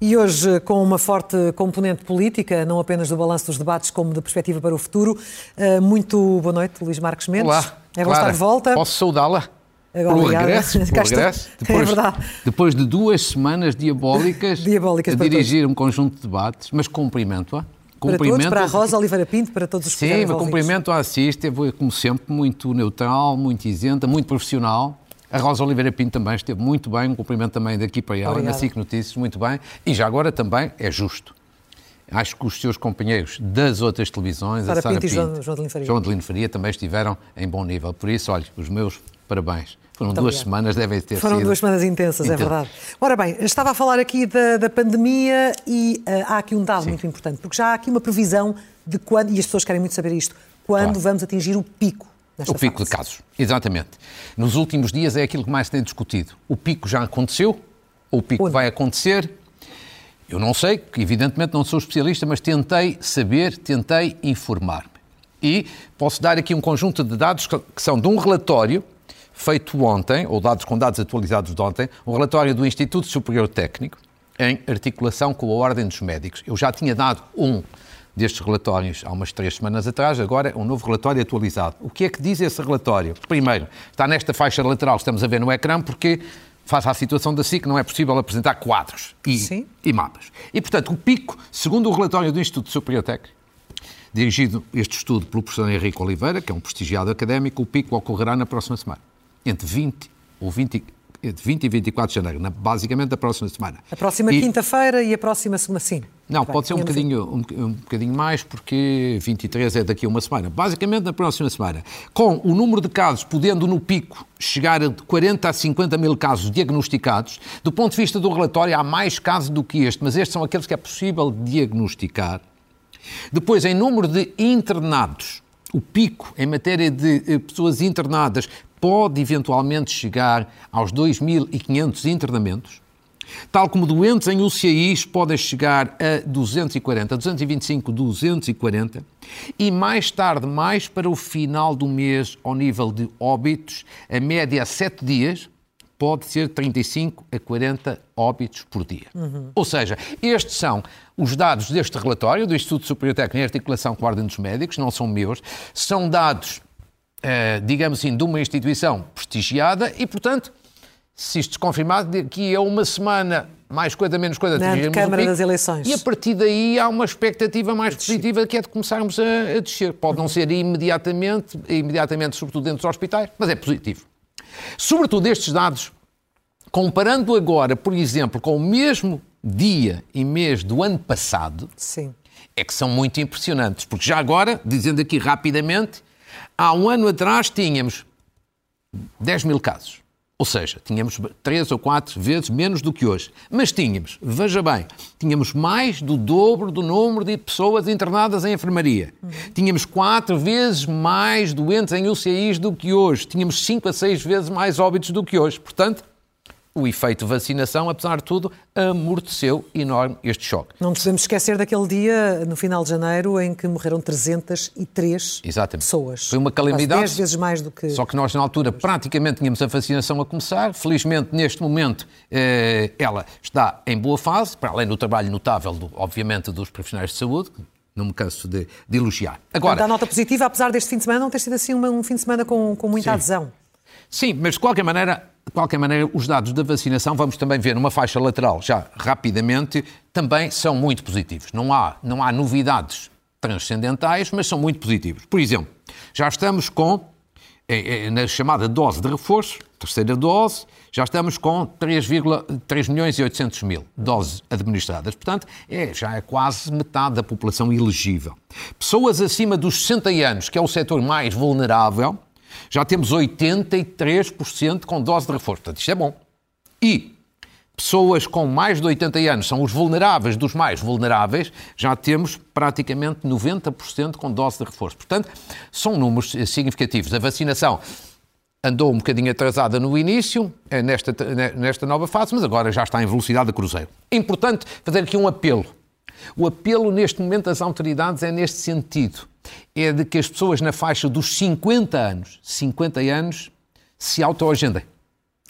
E hoje, com uma forte componente política, não apenas do balanço dos debates, como da perspectiva para o futuro. Eh, muito boa noite, Luís Marcos Mendes. Olá. É bom estar de volta. Posso saudá-la? Agora, Pelo obrigada. regresso, pelo regresso. É Depois, verdade. depois de duas semanas diabólicas, Diabólicas a dirigir um conjunto de debates, mas cumprimento-a. Para todos, para a Rosa Oliveira Pinto, para todos os Sim, cumprimento a Assis, esteve, como sempre, muito neutral, muito isenta, muito profissional. A Rosa Oliveira Pinto também esteve muito bem, um cumprimento também daqui para ela, Obrigada. na SIC Notícias, muito bem. E já agora também é justo. Acho que os seus companheiros das outras televisões, Sara a Sara Pinto e Pinto, João- João Adelino Faria. João Faria também estiveram em bom nível. Por isso, olha, os meus parabéns. Foram Muito duas obrigada. semanas, devem ter Foram sido. duas semanas intensas, é verdade. Ora bem, estava a falar aqui da, da pandemia e ah, há aqui um dado Sim. muito importante, porque já há aqui uma previsão de quando, e as pessoas querem muito saber isto, quando Claro. vamos atingir o pico nesta O pico fase. de casos, exatamente. Nos últimos dias é aquilo que mais se tem discutido. O pico já aconteceu, ou o pico Onde? vai acontecer. Eu não sei, evidentemente não sou especialista, mas tentei saber, tentei informar-me. E posso dar aqui um conjunto de dados que são de um relatório feito ontem, ou dados com dados atualizados de ontem, um relatório do Instituto Superior Técnico, em articulação com a Ordem dos Médicos. Eu já tinha dado um destes relatórios há umas três semanas atrás, agora é um novo relatório atualizado. O que é que diz esse relatório? Primeiro, está nesta faixa lateral que estamos a ver no ecrã, porque, face à situação da SIC, não é possível apresentar quadros e, e mapas. E, portanto, o pico, segundo o relatório do Instituto Superior Técnico, dirigido este estudo pelo professor Henrique Oliveira, que é um prestigiado académico, o pico ocorrerá na próxima semana, entre 20, ou 20, entre 20 e 24 de janeiro, na- basicamente na próxima semana. A próxima quinta-feira e a próxima segunda, sim. Não, bem, pode ser um bocadinho, um, um bocadinho mais, porque 23 é daqui a uma semana. Basicamente na próxima semana. Com o número de casos podendo no pico chegar a 40 a 50 mil casos diagnosticados, do ponto de vista do relatório há mais casos do que este, mas estes são aqueles que é possível diagnosticar. Depois, em número de internados, o pico em matéria de eh, pessoas internadas pode eventualmente chegar aos 2.500 internamentos. Tal como doentes em UCIs podem chegar a 240, 225, 240. E mais tarde, mais para o final do mês, ao nível de óbitos, a média a 7 dias pode ser 35 a 40 óbitos por dia. Ou seja, estes são os dados deste relatório do Instituto Superior Técnico em articulação com a Ordem dos Médicos, não são meus, são dados, digamos assim, de uma instituição prestigiada e, portanto, se isto se confirmar, daqui a uma semana, mais coisa, menos coisa, Na Câmara pico, das Eleições. E a partir daí há uma expectativa mais positiva que é de começarmos a, a descer. Pode não ser imediatamente, imediatamente, sobretudo dentro dos hospitais, mas é positivo. Sobretudo estes dados, comparando agora, por exemplo, com o mesmo dia e mês do ano passado, Sim. é que são muito impressionantes. Porque já agora, dizendo aqui rapidamente, há um ano atrás tínhamos 10 mil casos. Ou seja, tínhamos três ou quatro vezes menos do que hoje. Mas tínhamos, veja bem, tínhamos mais do dobro do número de pessoas internadas em enfermaria. Tínhamos quatro vezes mais doentes em UCIs do que hoje. Tínhamos cinco a seis vezes mais óbitos do que hoje. Portanto, o efeito vacinação, apesar de tudo, amorteceu enorme este choque. Não nos podemos esquecer daquele dia, no final de janeiro, em que morreram 303 Exatamente. pessoas. Foi uma calamidade. Quase 10 vezes mais do que... Só que nós, na altura, praticamente tínhamos a vacinação a começar. Felizmente, neste momento, eh, ela está em boa fase, para além do trabalho notável, obviamente, dos profissionais de saúde, não me canso de, de elogiar. Portanto, Agora, a nota positiva, apesar deste fim de semana não ter sido assim um fim de semana com, com muita Sim. adesão. Sim, mas de qualquer maneira, de qualquer maneira, os dados da vacinação, vamos também ver numa faixa lateral, já rapidamente, também são muito positivos. Não há, não há novidades transcendentais, mas são muito positivos. Por exemplo, já estamos com, eh, eh, na chamada dose de reforço, terceira dose, já estamos com 3,3 milhões e 800 mil doses administradas. Portanto, é, já é quase metade da população elegível. Pessoas acima dos 60 anos, que é o setor mais vulnerável, já temos 83% com dose de reforço. Portanto, isto é bom. E pessoas com mais de 80 anos, são os vulneráveis dos mais vulneráveis, já temos praticamente 90% com dose de reforço. Portanto, são números significativos. A vacinação andou um bocadinho atrasada no início, eh, nesta, nesta nova fase, mas agora já está em velocidade de cruzeiro. É importante fazer aqui um apelo O apelo neste momento das autoridades é neste sentido. É de que as pessoas na faixa dos 50 anos, 50 anos, se autoagendem.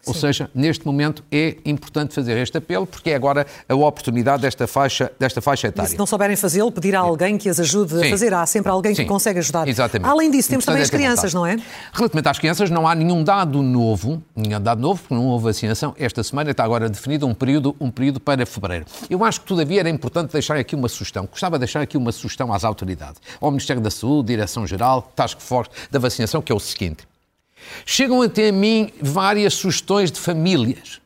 Ou seja, neste momento é importante fazer este apelo porque é agora a oportunidade desta faixa, desta faixa etária. E se não souberem fazê-lo, pedir a alguém que as ajude Sim. a fazer. Há sempre alguém Sim. que consegue ajudar. Exatamente. Além disso, temos também as crianças, não é? Relativamente às crianças, não há nenhum dado novo, nenhum dado novo, porque não houve vacinação. Esta semana está agora definido um período, um período para fevereiro. Eu acho que, todavia, era importante deixar aqui uma sugestão. Gostava de deixar aqui uma sugestão às autoridades, ao Ministério da Saúde, Direção-Geral, Task Force da Vacinação, que é o seguinte. Chegam até a mim várias sugestões de famílias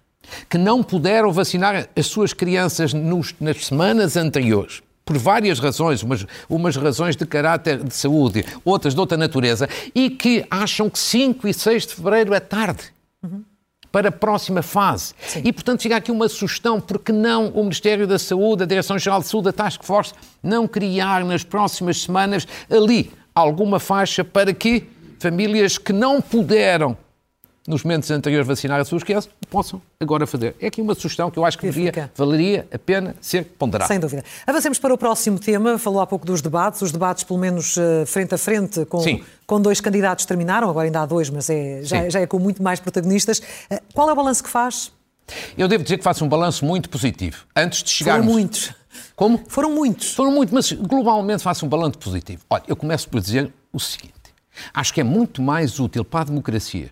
que não puderam vacinar as suas crianças nos, nas semanas anteriores por várias razões, umas, umas razões de caráter de saúde, outras de outra natureza, e que acham que 5 e 6 de fevereiro é tarde. Uhum. Para a próxima fase. Sim. E, portanto, fica aqui uma sugestão, porque não o Ministério da Saúde, a Direção-Geral de Saúde, a Task Force, não criar nas próximas semanas ali alguma faixa para que famílias que não puderam nos momentos anteriores vacinar as suas crianças, possam agora fazer. É aqui uma sugestão que eu acho que deveria, valeria a pena ser ponderada. Sem dúvida. Avancemos para o próximo tema. Falou há pouco dos debates. Os debates, pelo menos eh, frente a frente, com, com dois candidatos terminaram. Agora ainda há dois, mas é, já, já é com muito mais protagonistas. Eh, qual é o balanço que faz? Eu devo dizer que faço um balanço muito positivo. Antes de chegarmos... Foram muitos. Como? Foram muitos. Foram muitos, mas globalmente faço um balanço positivo. Olha, eu começo por dizer o seguinte. Acho que é muito mais útil para a democracia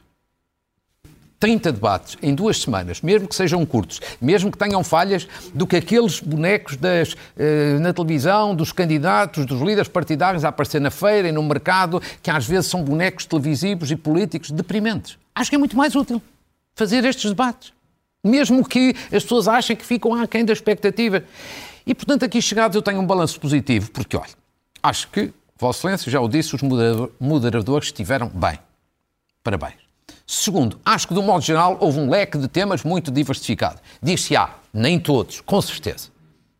30 debates em duas semanas, mesmo que sejam curtos, mesmo que tenham falhas, do que aqueles bonecos das, eh, na televisão, dos candidatos, dos líderes partidários a aparecer na feira e no mercado, que às vezes são bonecos televisivos e políticos deprimentes. Acho que é muito mais útil fazer estes debates, mesmo que as pessoas achem que ficam aquém da expectativa. E, portanto, aqui chegados eu tenho um balanço positivo, porque, olha, acho que Vosso Excelência já o disse, os moderadores estiveram bem. Parabéns. Segundo, acho que, de um modo geral, houve um leque de temas muito diversificado. Diz-se-á, nem todos, com certeza.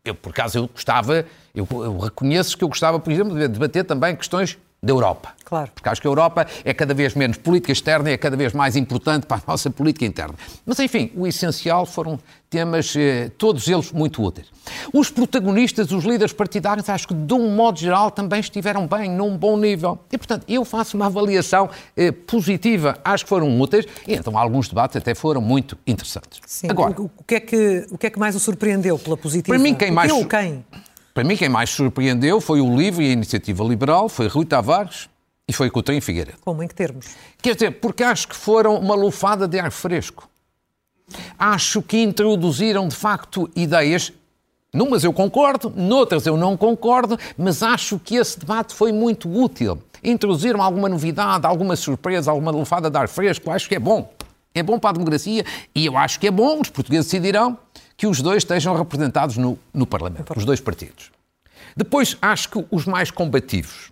Eu, por acaso, eu gostava, eu, eu reconheço que eu gostava, por exemplo, de debater também questões da Europa. Claro. Porque acho que a Europa é cada vez menos política externa e é cada vez mais importante para a nossa política interna. Mas, enfim, o essencial foram temas, eh, todos eles muito úteis. Os protagonistas, os líderes partidários, acho que, de um modo geral, também estiveram bem, num bom nível. E, portanto, eu faço uma avaliação eh, positiva. Acho que foram úteis e, então, alguns debates até foram muito interessantes. Sim. Agora, o, o, que é que, o que é que mais o surpreendeu pela positiva? Para mim, quem mais... Eu, quem? Para mim, quem mais surpreendeu foi o LIVRE e a Iniciativa Liberal, foi Rui Tavares e foi Coutinho Figueiredo. Como? Em que termos? Quer dizer, porque acho que foram uma lufada de ar fresco. Acho que introduziram, de facto, ideias Numas eu concordo, noutras eu não concordo, mas acho que esse debate foi muito útil. Introduziram alguma novidade, alguma surpresa, alguma lufada de ar fresco, acho que é bom. É bom para a democracia e eu acho que é bom, os portugueses decidirão, que os dois estejam representados no, no Parlamento, os dois partidos. Depois, acho que os mais combativos.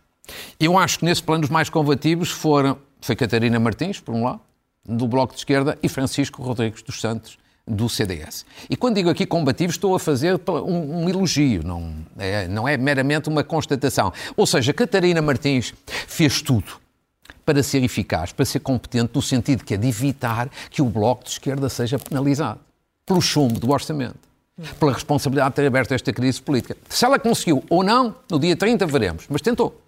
Eu acho que nesse plano os mais combativos foram, foi Catarina Martins, por um lado, do Bloco de Esquerda, e Francisco Rodrigues dos Santos, do CDS. E quando digo aqui combativo, estou a fazer um, um elogio, não é, não é meramente uma constatação. Ou seja, Catarina Martins fez tudo para ser eficaz, para ser competente, no sentido que é de evitar que o Bloco de Esquerda seja penalizado pelo chumbo do orçamento, pela responsabilidade de ter aberto esta crise política. Se ela conseguiu ou não, no dia 30 veremos, mas tentou.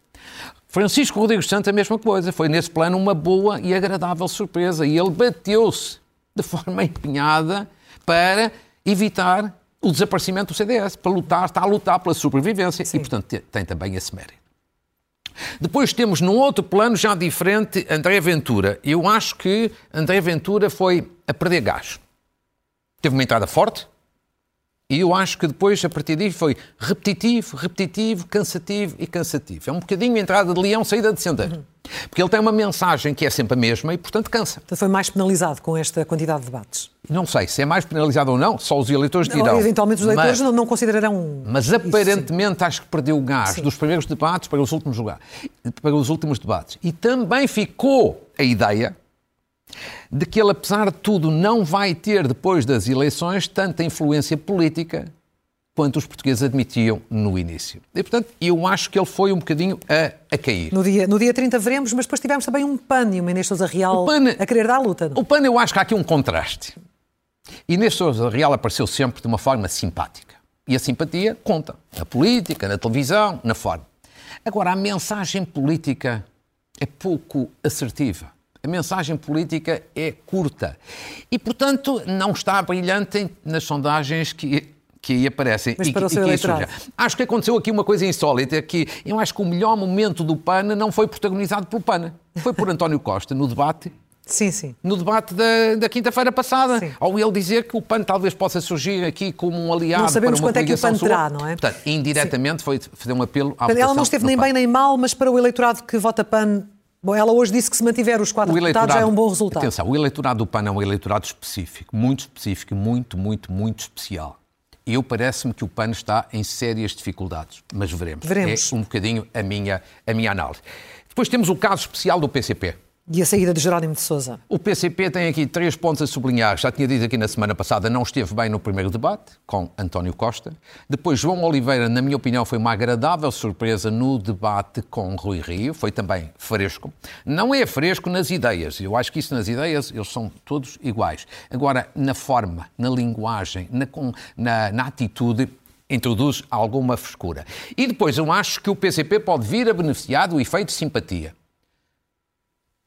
Francisco Rodrigues Santos a mesma coisa, foi nesse plano uma boa e agradável surpresa e ele bateu-se de forma empenhada para evitar o desaparecimento do CDS, para lutar, está a lutar pela sobrevivência Sim. e, portanto, tem também esse mérito. Depois temos num outro plano já diferente André Ventura. Eu acho que André Ventura foi a perder gás. Teve uma entrada forte, e eu acho que depois, a partir daí, foi repetitivo, repetitivo, cansativo e cansativo. É um bocadinho entrada de leão, saída de sendeiro. Uhum. Porque ele tem uma mensagem que é sempre a mesma e, portanto, cansa. Então foi mais penalizado com esta quantidade de debates? Não sei se é mais penalizado ou não, só os eleitores dirão. Não, eventualmente os eleitores mas, não, considerarão. Mas aparentemente acho que perdeu o gás sim. dos primeiros debates para os últimos para os últimos debates. E também ficou a ideia de que ele, apesar de tudo, não vai ter, depois das eleições, tanta influência política quanto os portugueses admitiam no início. E, portanto, eu acho que ele foi um bocadinho a, a cair. No dia, no dia 30 veremos, mas depois tivemos também um PAN e uma Inês Sousa Real PAN, a querer dar a luta. Não? O PAN, eu acho que há aqui um contraste. Inês Sousa Real apareceu sempre de uma forma simpática. E a simpatia conta. Na política, na televisão, na forma. Agora, a mensagem política é pouco assertiva. A mensagem política é curta. E, portanto, não está brilhante nas sondagens que que aí aparecem. Mas para e, o seu eleitorado. Acho que aconteceu aqui uma coisa insólita, que eu acho que o melhor momento do PAN não foi protagonizado pelo PAN, foi por António Costa, no debate Sim, sim. No debate da, da quinta-feira passada, sim. ao ele dizer que o PAN talvez possa surgir aqui como um aliado não sabemos para uma quanto é que o PAN terá, não é? Portanto, indiretamente sim. foi fazer um apelo à Ela não esteve nem bem nem mal, mas para o eleitorado que vota PAN, bom, ela hoje disse que se mantiver os quatro deputados já é um bom resultado. Atenção, o eleitorado do PAN é um eleitorado específico, muito específico, muito, muito, muito especial. Eu parece-me que o PAN está em sérias dificuldades, mas veremos. Veremos. É um bocadinho a minha, a minha análise. Depois temos o caso especial do PCP. E a saída de Jerónimo de Sousa? O PCP tem aqui três pontos a sublinhar. Já tinha dito aqui na semana passada, não esteve bem no primeiro debate, com António Costa. Depois, João Oliveira, na minha opinião, foi uma agradável surpresa no debate com Rui Rio. Foi também fresco. Não é fresco nas ideias. Eu acho que isso nas ideias, eles são todos iguais. Agora, na forma, na linguagem, na, na, na atitude, introduz alguma frescura. E depois, eu acho que o PCP pode vir a beneficiar do efeito de simpatia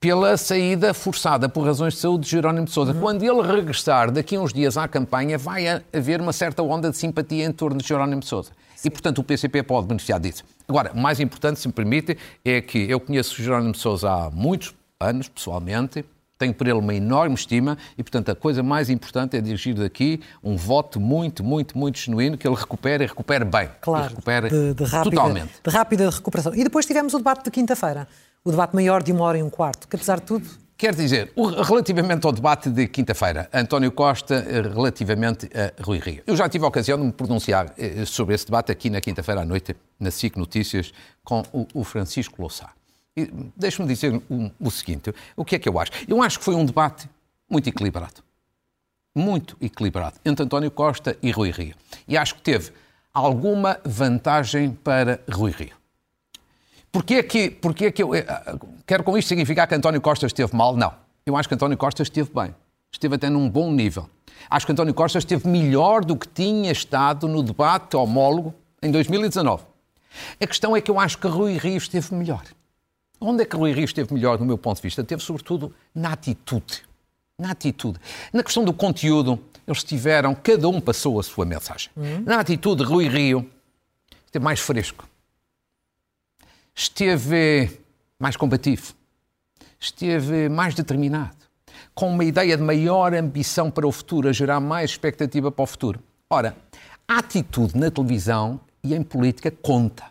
pela saída forçada por razões de saúde de Jerónimo de Sousa. Uhum. Quando ele regressar daqui a uns dias à campanha, vai haver uma certa onda de simpatia em torno de Jerónimo de Sousa. Sim. E, portanto, o PCP pode beneficiar disso. Agora, mais importante, se me permite, é que eu conheço Jerónimo de Sousa há muitos anos, pessoalmente, tenho por ele uma enorme estima e, portanto, a coisa mais importante é dirigir daqui um voto muito, muito, muito genuíno que ele recupere e recupere bem. Claro, recupere de, de rápida, totalmente. De rápida recuperação. E depois tivemos o debate de quinta-feira o debate maior de uma hora e um quarto, que apesar de tudo. Quer dizer, relativamente ao debate de quinta-feira, António Costa, eh, relativamente a Rui Rio. Eu já tive a ocasião de me pronunciar eh, sobre esse debate aqui na quinta-feira à noite, na SIC Notícias, com o Francisco Louçá. Deixe-me dizer o seguinte: o que é que eu acho? Eu acho que foi um debate muito equilibrado. Muito equilibrado entre António Costa e Rui Rio. E acho que teve alguma vantagem para Rui Rio. Porquê que, porquê que eu. Eh, quero com isto significar que António Costa esteve mal? Não. Eu acho que António Costa esteve bem. Esteve até num bom nível. Acho que António Costa esteve melhor do que tinha estado no debate homólogo em 2019. A questão é que eu acho que Rui Rio esteve melhor. Onde é que Rui Rio esteve melhor, do meu ponto de vista? Teve, sobretudo, na atitude. Na atitude. Na questão do conteúdo, eles tiveram, cada um passou a sua mensagem. Uhum. Na atitude, Rui Rio esteve mais fresco esteve mais combativo, esteve mais determinado, com uma ideia de maior ambição para o futuro, a gerar mais expectativa para o futuro. Ora, a atitude na televisão e em política conta.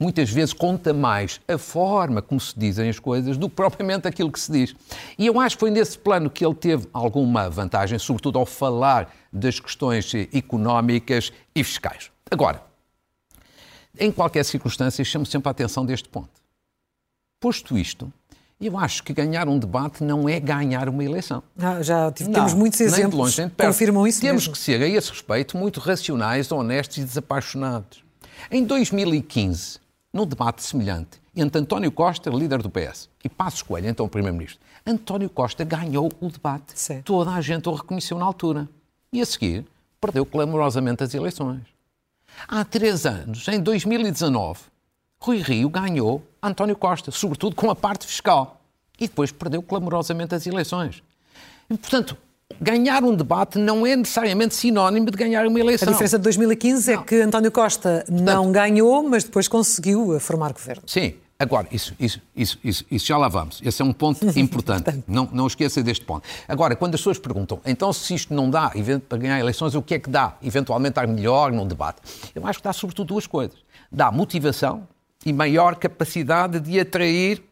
Muitas vezes conta mais a forma como se dizem as coisas do que propriamente aquilo que se diz. E eu acho que foi nesse plano que ele teve alguma vantagem, sobretudo ao falar das questões económicas e fiscais. Agora, em qualquer circunstância, chamo sempre a atenção deste ponto. Posto isto, eu acho que ganhar um debate não é ganhar uma eleição. Ah, já temos não, muitos exemplos que confirmam isso Temos mesmo. que ser, a esse respeito, muito racionais, honestos e desapaixonados. Em 2015, num debate semelhante entre António Costa, líder do PS, e Passos Coelho, então Primeiro-Ministro, António Costa ganhou o debate. Sim. Toda a gente o reconheceu na altura. E a seguir, perdeu clamorosamente as eleições. Há três anos, em 2019, Rui Rio ganhou António Costa, sobretudo com a parte fiscal. E depois perdeu clamorosamente as eleições. E, portanto, ganhar um debate não é necessariamente sinónimo de ganhar uma eleição. A diferença de 2015 não. é que António Costa não ganhou, mas depois conseguiu formar governo. Sim, Agora, isso, isso, isso, isso, isso já lá vamos. Esse é um ponto importante. não, não esqueça deste ponto. Agora, quando as pessoas perguntam, então se isto não dá para ganhar eleições, o que é que dá? Eventualmente estar melhor no debate. Eu acho que dá sobretudo duas coisas. Dá motivação e maior capacidade de atrair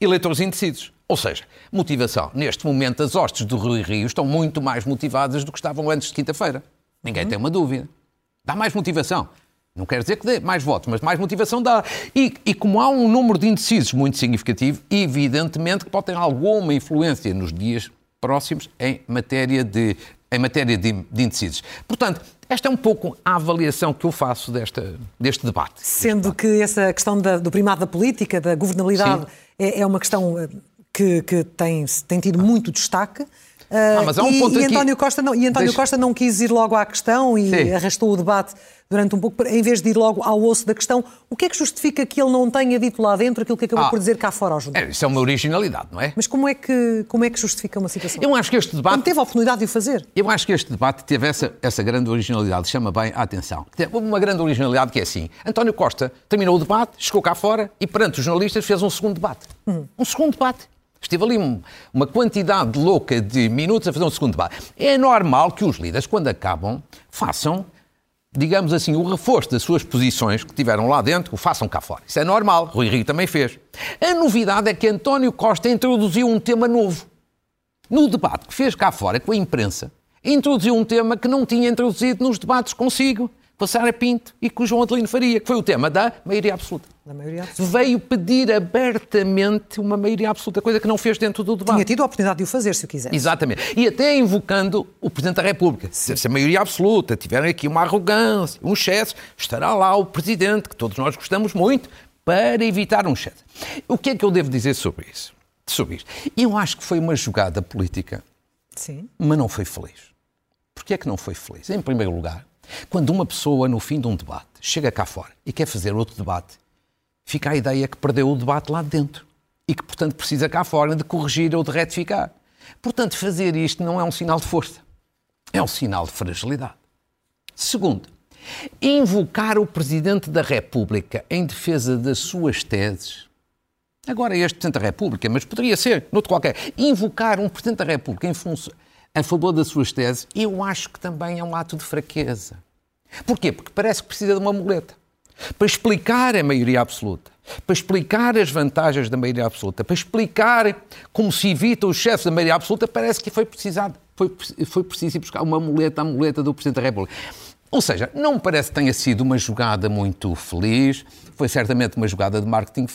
eleitores indecisos. Ou seja, motivação. Neste momento, as hostes do Rui Rio estão muito mais motivadas do que estavam antes de quinta-feira. Ninguém uhum. tem uma dúvida. Dá mais motivação. Não quer dizer que dê mais votos, mas mais motivação dá. E, e, como há um número de indecisos muito significativo, evidentemente que pode ter alguma influência nos dias próximos em matéria de, em matéria de, de indecisos. Portanto, esta é um pouco a avaliação que eu faço desta, deste debate. Sendo que essa questão da, do primado da política, da governabilidade, é, é, uma questão eh, que, que tem, tem tido muito destaque. Ah, mas há um e, ponto e aqui... António Costa não, e António Deixa... Costa não quis ir logo à questão e Sim. arrastou o debate durante um pouco, em vez de ir logo ao osso da questão, o que é que justifica que ele não tenha dito lá dentro aquilo que acabou ah, por dizer cá fora ao junto? É, isso é uma originalidade, não é? Mas como é, que, como é que justifica uma situação? Eu acho que este debate... Quando teve a oportunidade de o fazer. Eu acho que este debate teve essa, essa grande originalidade, chama bem a atenção. Teve uma grande originalidade que é assim, António Costa terminou o debate, chegou cá fora e perante os jornalistas fez um segundo debate. Hum. Um segundo debate. Esteve ali uma quantidade louca de minutos a fazer um segundo debate. É normal que os líderes, quando acabam, façam, digamos assim, o reforço das suas posições que tiveram lá dentro, o façam cá fora. Isso é normal. Rui Rio também fez. A novidade é que António Costa introduziu um tema novo. No debate que fez cá fora com a imprensa, introduziu um tema que não tinha introduzido nos debates consigo passar a Pinto e com o João Adelino Faria, que foi o tema da maioria absoluta. Da maioria absoluta. Veio pedir abertamente uma maioria absoluta, coisa que não fez dentro do debate. Tinha tido a oportunidade de o fazer, se o quiser. Exatamente. E até invocando o Presidente da República. Se, se a maioria absoluta tiver aqui uma arrogância, um excesso, estará lá o Presidente, que todos nós gostamos muito, para evitar um excesso. O que é que eu devo dizer sobre isso? Sobre isto? Eu acho que foi uma jogada política, Sim. mas não foi feliz. Porquê é que não foi feliz? Em primeiro lugar, quando uma pessoa, no fim de um debate, chega cá fora e quer fazer outro debate, fica a ideia que perdeu o debate lá dentro e que, portanto, precisa cá fora de corrigir ou de retificar. Portanto, fazer isto não é um sinal de força, é um sinal de fragilidade. Segundo, invocar o Presidente da República em defesa das suas teses. Agora, este Presidente da República, mas poderia ser, noutro qualquer, invocar um Presidente da República em função a favor das suas teses, eu acho que também é um ato de fraqueza. Porquê? Porque parece que precisa de uma muleta. Para explicar a maioria absoluta, para explicar as vantagens da maioria absoluta, para explicar como se evita os chefes da maioria absoluta, parece que foi precisado, foi, foi preciso ir buscar uma muleta, a muleta do Presidente da República. Ou seja, não me parece que tenha sido uma jogada muito feliz, foi certamente uma jogada de marketing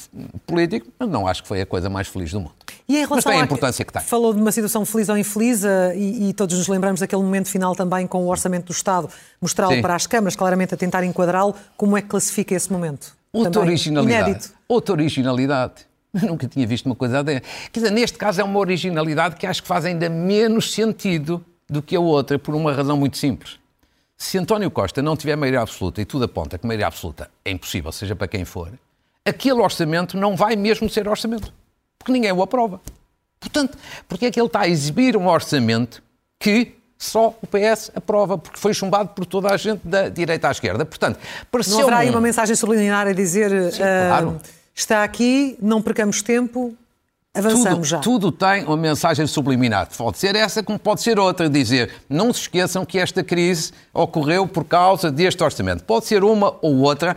político, mas não acho que foi a coisa mais feliz do mundo. E em mas tem a importância que tem. Falou de uma situação feliz ou infeliz uh, e, e, todos nos lembramos daquele momento final também com o Orçamento do Estado, mostrá-lo para as câmaras, claramente a tentar enquadrá-lo. Como é que classifica esse momento? Outra também originalidade. Inédito. Outra originalidade. Eu nunca tinha visto uma coisa dessa. Quer dizer, neste caso é uma originalidade que acho que faz ainda menos sentido do que a outra, por uma razão muito simples. Se António Costa não tiver maioria absoluta, e tudo aponta que maioria absoluta é impossível, seja para quem for, aquele orçamento não vai mesmo ser orçamento. Porque ninguém o aprova. Portanto, porque é que ele está a exibir um orçamento que só o PS aprova, porque foi chumbado por toda a gente da direita à esquerda. Portanto, Não haverá aí uma mensagem subliminar a dizer Sim, uh, claro. está aqui, não percamos tempo, Avançamos tudo, já. Tudo tem uma mensagem subliminar. Pode ser essa, como pode ser outra. Dizer, não se esqueçam que esta crise ocorreu por causa deste orçamento. Pode ser uma ou outra,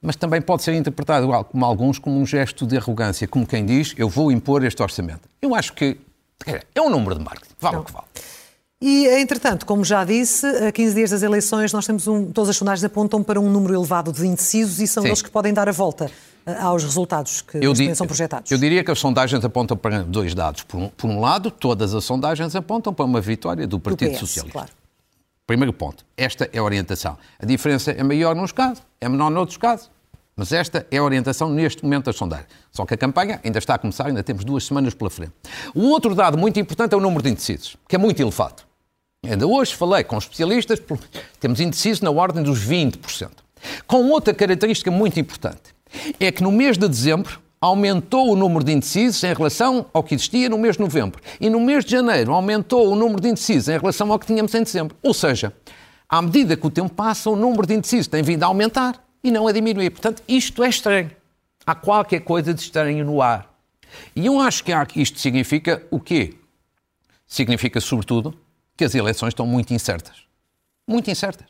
mas também pode ser interpretado, como alguns, como um gesto de arrogância. Como quem diz, eu vou impor este orçamento. Eu acho que é um número de marketing. Vale o que vale. E, entretanto, como já disse, a 15 dias das eleições, nós temos um, todas as sondagens apontam para um número elevado de indecisos e são Sim. eles que podem dar a volta aos resultados que eu são projetados? Eu diria que as sondagens apontam para dois dados. Por um, por um, lado, todas as sondagens apontam para uma vitória do Partido do PS, Socialista. Claro. Primeiro ponto. Esta é a orientação. A diferença é maior nos casos, é menor noutros casos. Mas esta é a orientação neste momento das sondagens. Só que a campanha ainda está a começar, ainda temos duas semanas pela frente. O outro dado muito importante é o número de indecisos, que é muito elevado. Ainda hoje falei com especialistas, temos indecisos na ordem dos 20%. Com outra característica muito importante é que no mês de dezembro aumentou o número de indecisos em relação ao que existia no mês de novembro. E no mês de janeiro aumentou o número de indecisos em relação ao que tínhamos em dezembro. Ou seja, à medida que o tempo passa, o número de indecisos tem vindo a aumentar e não a diminuir. Portanto, isto é estranho. Há qualquer coisa de estranho no ar. E eu acho que isto significa o quê? Significa, sobretudo, que as eleições estão muito incertas. Muito incertas.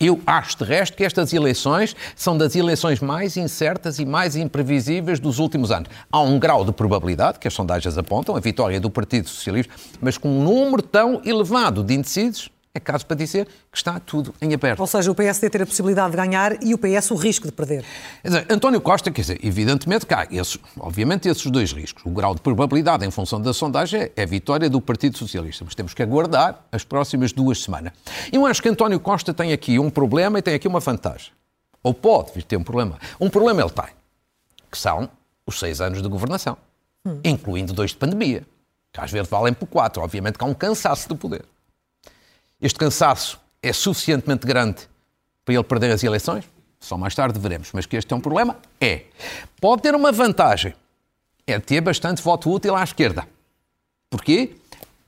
Eu acho, de resto, que estas eleições são das eleições mais incertas e mais imprevisíveis dos últimos anos. Há um grau de probabilidade, que as sondagens apontam, a vitória do Partido Socialista, mas com um número tão elevado de indecisos, é caso para dizer que está tudo em aberto. Ou seja, o PSD ter a possibilidade de ganhar e o PS o risco de perder. Dizer, António Costa, quer dizer, evidentemente cá, esses, obviamente esses dois riscos. O grau de probabilidade em função da sondagem é a vitória do Partido Socialista, mas temos que aguardar as próximas duas semanas. Eu acho que António Costa tem aqui um problema e tem aqui uma vantagem. Ou pode vir ter um problema. Um problema ele tem, que são os seis anos de governação, hum. incluindo dois de pandemia, que às vezes valem por quatro. Obviamente que há um cansaço de poder este cansaço é suficientemente grande para ele perder as eleições? Só mais tarde veremos. Mas que este é um problema? É. Pode ter uma vantagem. É ter bastante voto útil à esquerda. Porquê?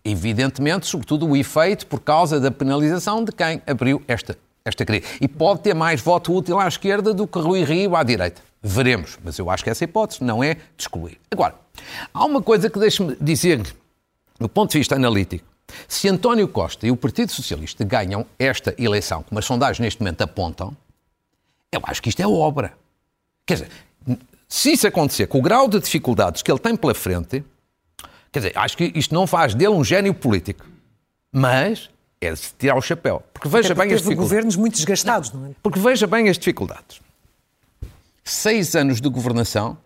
Evidentemente, sobretudo, o efeito por causa da penalização de quem abriu esta, esta crise. E pode ter mais voto útil à esquerda do que Rui Rio à direita. Veremos. Mas eu acho que essa hipótese não é de excluir. Agora, há uma coisa que deixe-me dizer, do ponto de vista analítico. Se António Costa e o Partido Socialista ganham esta eleição, como as sondagens neste momento apontam, eu acho que isto é obra. Quer dizer, se isso acontecer com o grau de dificuldades que ele tem pela frente, quer dizer, acho que isto não faz dele um gênio político. Mas é de tirar o chapéu. Porque veja bem as dificuldades. governos muito desgastados, não é? Porque veja bem as dificuldades. Seis anos de governação,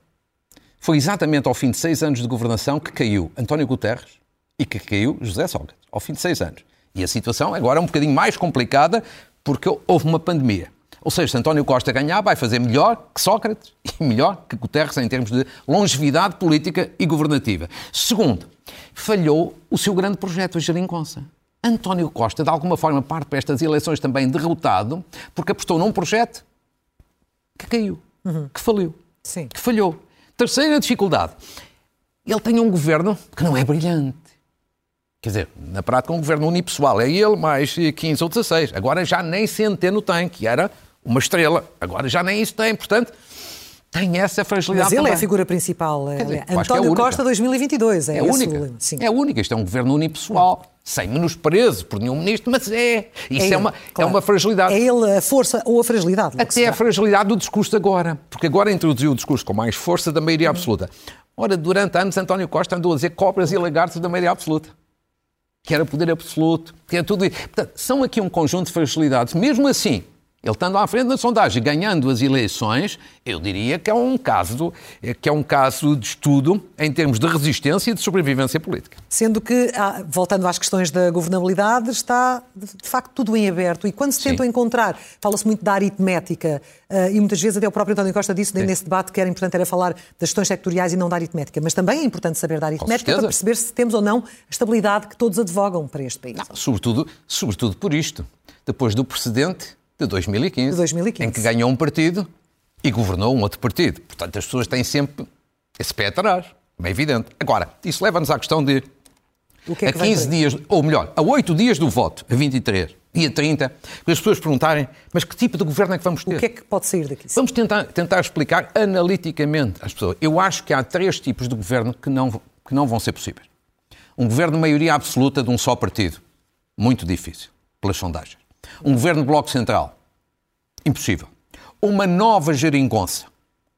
foi exatamente ao fim de seis anos de governação que caiu António Guterres e que caiu José Sócrates, ao fim de seis anos. E a situação agora é um bocadinho mais complicada porque houve uma pandemia. Ou seja, se António Costa ganhar, vai fazer melhor que Sócrates e melhor que Guterres em termos de longevidade política e governativa. Segundo, falhou o seu grande projeto, a Geringonça. António Costa, de alguma forma, parte para estas eleições também derrotado, porque apostou num projeto que caiu, uhum. que faliu, Sim. que falhou. Terceira dificuldade, ele tem um governo que não é brilhante. Quer dizer, na prática, um governo unipessoal. É ele mais 15 ou 16. Agora já nem Centeno tem, que era uma estrela. Agora já nem isso tem, portanto, tem essa fragilidade. Mas ele também. é a figura principal. É, dizer, é António é Costa 2022. É, é única. É única. Isto é um governo unipessoal. Sem menosprezo por nenhum ministro, mas é. Isso é, é uma, claro. é uma fragilidade. É ele a força ou a fragilidade? Até a fragilidade do discurso de agora. Porque agora introduziu o discurso com mais força da maioria absoluta. Ora, durante anos, António Costa andou a dizer cobras e lagartos da maioria absoluta que era poder absoluto, que era tudo isso. Portanto, são aqui um conjunto de fragilidades. Mesmo assim, ele estando à frente da sondagem, ganhando as eleições, eu diria que é um caso, que é um caso de estudo em termos de resistência e de sobrevivência política. Sendo que, ah, voltando às questões da governabilidade, está de facto tudo em aberto. E quando se tentam encontrar, fala-se muito da aritmética, ah, e muitas vezes até o próprio António Costa disse Sim. nesse debate que era importante era falar das questões sectoriais e não da aritmética. Mas também é importante saber da aritmética para perceber se temos ou não a estabilidade que todos advogam para este país. Não, sobretudo, sobretudo por isto. Depois do precedente de 2015, de 2015, em que ganhou um partido e governou um outro partido. Portanto, as pessoas têm sempre esse pé atrás, é evidente. Agora, isso leva-nos à questão de é a 15 dias, ou melhor, a 8 dias do voto, a 23, dia 30, as pessoas perguntarem, mas que tipo de governo é que vamos ter? O que é que pode sair daqui? Vamos tentar, tentar explicar analiticamente às pessoas. Eu acho que há três tipos de governo que não, que não vão ser possíveis. Um governo de maioria absoluta de um só partido, muito difícil, pelas sondagens. Um governo de bloco central, impossível. Uma nova geringonça,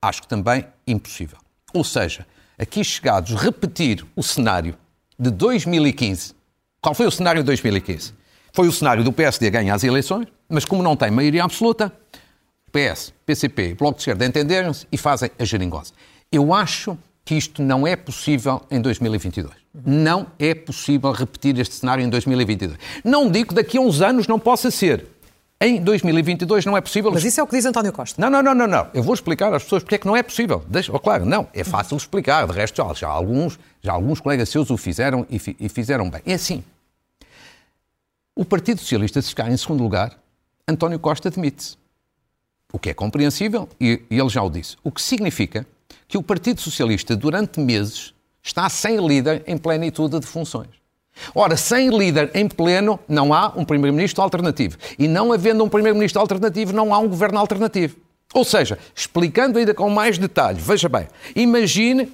acho que também impossível. Ou seja, aqui chegados, repetir o cenário de 2015. Qual foi o cenário de 2015? Foi o cenário do PSD ganhar as eleições, mas como não tem maioria absoluta, PS, PCP e Bloco de Esquerda entenderam-se e fazem a geringonça. Eu acho que isto não é possível em 2022. Não é possível repetir este cenário em 2022. Não digo que daqui a uns anos não possa ser. Em 2022 não é possível. Mas isso é o que diz António Costa. Não, não, não, não. não. Eu vou explicar às pessoas porque é que não é possível. Deixa, oh, claro, não. É fácil explicar. De resto, já, já, alguns, já alguns colegas seus o fizeram e, e fizeram bem. É assim. O Partido Socialista, se ficar em segundo lugar, António Costa demite-se. O que é compreensível e, e ele já o disse. O que significa que o Partido Socialista, durante meses, está sem líder em plenitude de funções. Ora, sem líder em pleno, não há um Primeiro-Ministro alternativo. E não havendo um Primeiro-Ministro alternativo, não há um governo alternativo. Ou seja, explicando ainda com mais detalhe, veja bem, imagine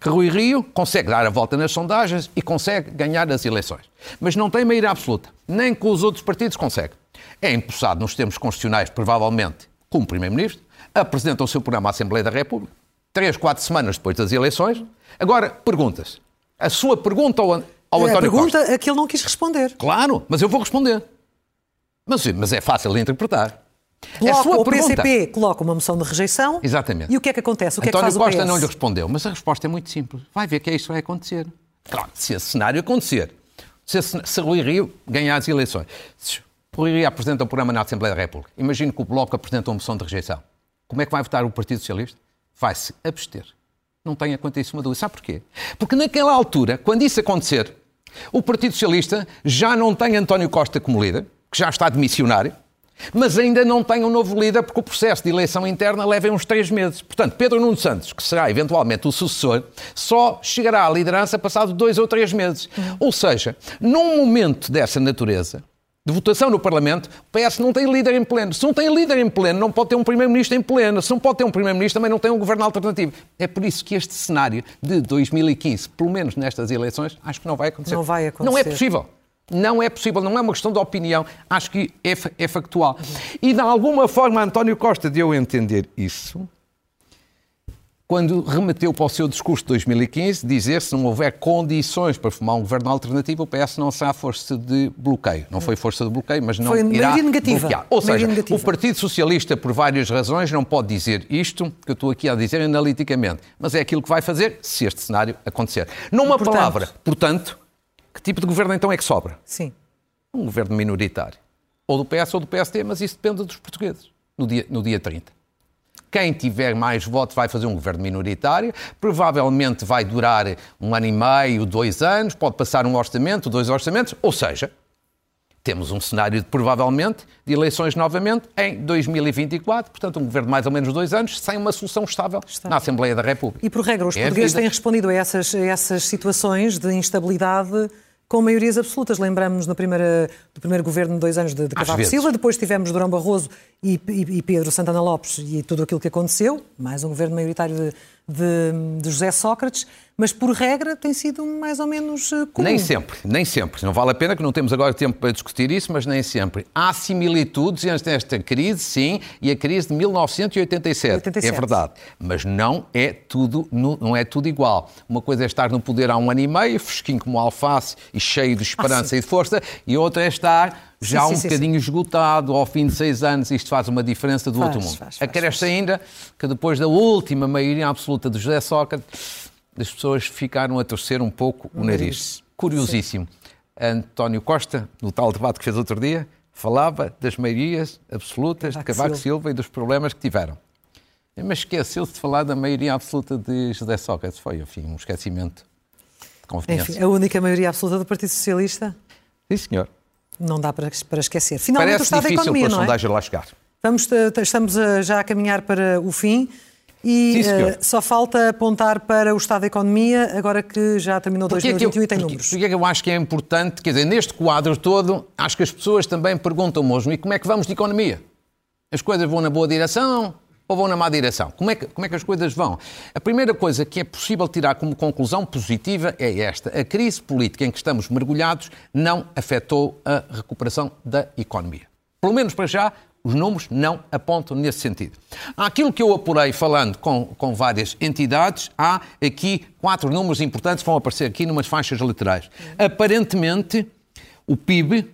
que Rui Rio consegue dar a volta nas sondagens e consegue ganhar as eleições. Mas não tem maioria absoluta, nem com os outros partidos consegue. É empossado nos termos constitucionais, provavelmente, como Primeiro-Ministro, apresenta o seu programa à Assembleia da República, três, quatro semanas depois das eleições. Agora, perguntas. A sua pergunta ao, ao é, António A pergunta Costa. a que ele não quis responder. Claro, mas eu vou responder. Mas, mas é fácil de interpretar. É a sua o pergunta. PCP coloca uma moção de rejeição. Exatamente. E o que é que acontece? O que António é que faz Costa não lhe respondeu, mas a resposta é muito simples. Vai ver que é isto que vai acontecer. Claro, se esse cenário acontecer, se, se Rui Rio ganhar as eleições, se Rui Rio apresenta um programa na Assembleia da República, imagino que o Bloco apresenta uma moção de rejeição. Como é que vai votar o Partido Socialista? Vai-se abster. Não tenha quanto a isso uma dúvida. Sabe porquê? Porque naquela altura, quando isso acontecer, o Partido Socialista já não tem António Costa como líder, que já está de missionário, Mas ainda não tem um novo líder, porque o processo de eleição interna leva uns três meses. Portanto, Pedro Nuno Santos, que será eventualmente o sucessor, só chegará à liderança passado dois ou três meses. Uhum. Ou seja, num momento dessa natureza, de votação no Parlamento, o PS não tem líder em pleno. Se não tem líder em pleno, não pode ter um Primeiro-Ministro em pleno. Se não pode ter um Primeiro-Ministro, também não tem um governo alternativo. É por isso que este cenário de 2015, pelo menos nestas eleições, acho que não vai acontecer. Não vai acontecer. Não é possível. Não é possível, não é uma questão de opinião, acho que é, é factual. E de alguma forma, António Costa deu a entender isso quando remeteu para o seu discurso de 2015 dizer se não houver condições para formar um governo alternativo, o PS não será força de bloqueio. Não foi força de bloqueio, mas não foi irá negativa. bloquear. Ou seja, negativa. o Partido Socialista, por várias razões, não pode dizer isto que eu estou aqui a dizer analiticamente, mas é aquilo que vai fazer se este cenário acontecer. Numa portanto, palavra, portanto, que tipo de governo então é que sobra? Sim. Um governo minoritário. Ou do PS ou do PSD, mas isso depende dos portugueses no dia, no dia 30. Quem tiver mais votos vai fazer um governo minoritário, provavelmente vai durar um ano e meio, dois anos, pode passar um orçamento, dois orçamentos, ou seja, temos um cenário de, provavelmente de eleições novamente em 2024, portanto um governo de mais ou menos dois anos, sem uma solução estável, estável. na Assembleia da República. E por regra, os é portugueses têm respondido a essas, a essas situações de instabilidade com maiorias absolutas. Lembramos no primeira, do primeiro governo de dois anos de, de Cavaco Silva, depois tivemos Durão Barroso e, e, e, Pedro Santana Lopes e tudo aquilo que aconteceu, mais um governo maioritário de, de, de José Sócrates, mas por regra tem sido mais ou menos eh, comum. Nem sempre, nem sempre. Não vale a pena que não temos agora tempo para discutir isso, mas nem sempre. Há similitudes entre esta crise, sim, e a crise de 1987. 87. É verdade. Mas não é tudo, não é tudo igual. Uma coisa é estar no poder há um ano e meio, fresquinho como alface e cheio de esperança ah, e de força, e outra é estar já sim, um sim, bocadinho sim. esgotado ao fim de seis anos, isto faz uma diferença do faz, outro mundo. Faz, faz, Acresce ainda que depois da última maioria absoluta de José Sócrates, as pessoas ficaram a torcer um pouco o, nariz. Curiosíssimo. António Costa, no tal debate que fez outro dia, falava das maiorias absolutas Cavaco de Cavaco Silva. Silva e dos problemas que tiveram. Mas esqueceu-se de falar da maioria absoluta de José Sócrates. Foi, enfim, um esquecimento de confiança. Enfim, a única maioria absoluta do Partido Socialista? Sim, senhor. Não dá para, para esquecer. Finalmente, Parece o Estado difícil da Economia, para a sondagem lá chegar. Vamos, estamos já a caminhar para o fim. E Sim, uh, só falta apontar para o Estado da Economia, agora que já terminou porque 2021 é eu, e tem porque, números. Porque é que eu acho que é importante, quer dizer, neste quadro todo, acho que as pessoas também perguntam mesmo, e como é que vamos de economia? As coisas vão na boa direção ou vão na má direção? Como é que, como é que as coisas vão? A primeira coisa que é possível tirar como conclusão positiva é esta. A crise política em que estamos mergulhados não afetou a recuperação da economia. Pelo menos para já, os números não apontam nesse sentido. Aquilo que eu apurei falando com, com várias entidades, há aqui quatro números importantes que vão aparecer aqui numas faixas laterais. Aparentemente, o PIB,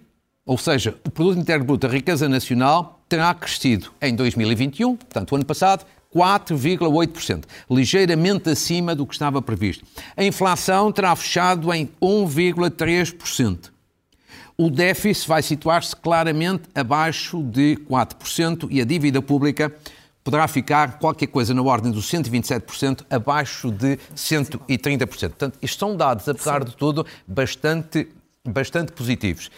ou seja, o Produto Interno Bruto, a riqueza nacional, terá crescido em 2021, portanto, o ano passado, 4,8%, ligeiramente acima do que estava previsto. A inflação terá fechado em 1,3% o déficit vai situar-se claramente abaixo de 4% e a dívida pública poderá ficar qualquer coisa na ordem dos 127%, abaixo de 130%. Portanto, isto são dados, apesar de tudo, bastante, bastante positivos.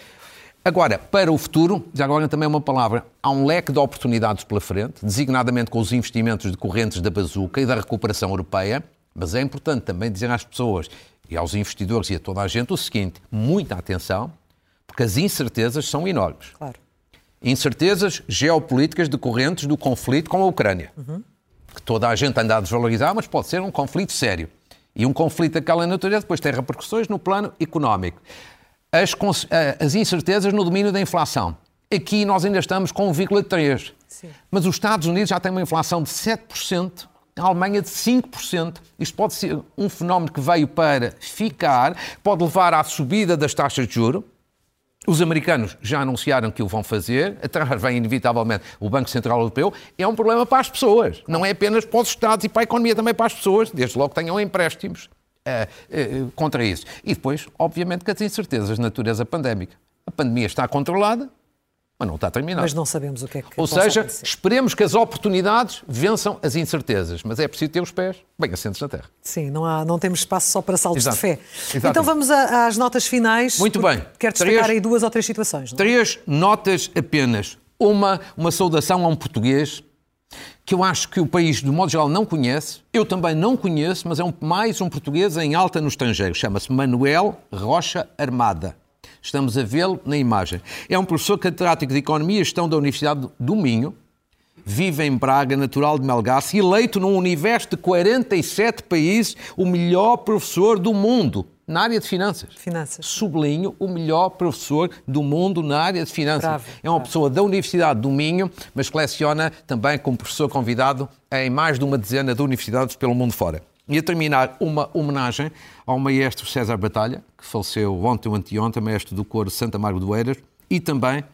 Agora, para o futuro, já agora também uma palavra, há um leque de oportunidades pela frente, designadamente com os investimentos decorrentes da bazuca e da recuperação europeia, mas é importante também dizer às pessoas e aos investidores e a toda a gente o seguinte: muita atenção, porque as incertezas são enormes. Claro. Incertezas geopolíticas decorrentes do conflito com a Ucrânia. Uhum. Que toda a gente anda a desvalorizar, mas pode ser um conflito sério. E um conflito daquela natureza depois tem repercussões no plano económico. As, as incertezas no domínio da inflação. Aqui nós ainda estamos com 1,3%. Mas os Estados Unidos já têm uma inflação de 7%, a Alemanha de 5%. Isto pode ser um fenómeno que veio para ficar, pode levar à subida das taxas de juros os americanos já anunciaram que o vão fazer, atrás vem inevitavelmente o Banco Central Europeu. É um problema para as pessoas, não é apenas para os Estados e para a economia, também para as pessoas, desde logo que tenham empréstimos uh, uh, contra isso. E depois, obviamente, que as incertezas de natureza pandémica. A pandemia está controlada, mas não está terminado. Mas não sabemos o que é que Ou seja, acontecer. esperemos que as oportunidades vençam as incertezas, mas é preciso ter os pés bem assentes na terra. Sim, não, há, não temos espaço só para saltos Exato. de fé. Exato. Então vamos a, às notas finais. Muito bem. Quero destacar três, aí duas ou três situações. Não? É? Três notas apenas. uma, uma saudação a um português que eu acho que o país, de modo geral, não conhece. Eu também não conheço, mas é um, mais um português em alta no estrangeiro. Chama-se Manuel Rocha Armada. Estamos a vê-lo na imagem. É um professor catedrático de Economia e Gestão da Universidade do Minho. Vive em Braga, natural de Melgaço, eleito num universo de 47 países, o melhor professor do mundo na área de finanças. Finanças. Sublinho, o melhor professor do mundo na área de finanças. Bravo, é uma bravo. pessoa da Universidade do Minho, mas que leciona também como professor convidado em mais de uma dezena de universidades pelo mundo fora. E a terminar, uma homenagem ao maestro César Batalha, que faleceu ontem ou anteontem, maestro do coro Santa Margo do Eiras, e também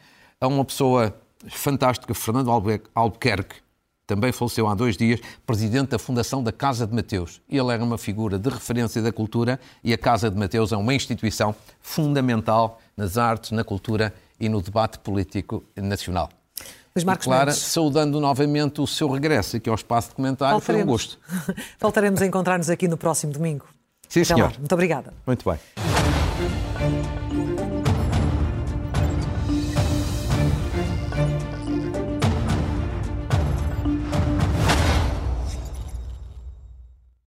a uma pessoa fantástica, Fernando Albuquerque, também faleceu há dois dias, presidente da Fundação da Casa de Mateus. Ele era uma figura de referência da cultura e a Casa de Mateus é uma instituição fundamental nas artes, na cultura e no debate político nacional. Luís Marcos Clara, Mendes. saudando novamente o seu regresso aqui ao espaço de comentário, foi um gosto. Voltaremos a encontrar-nos aqui no próximo domingo. Sim, Até senhor. Lá. Muito obrigada. Muito bem.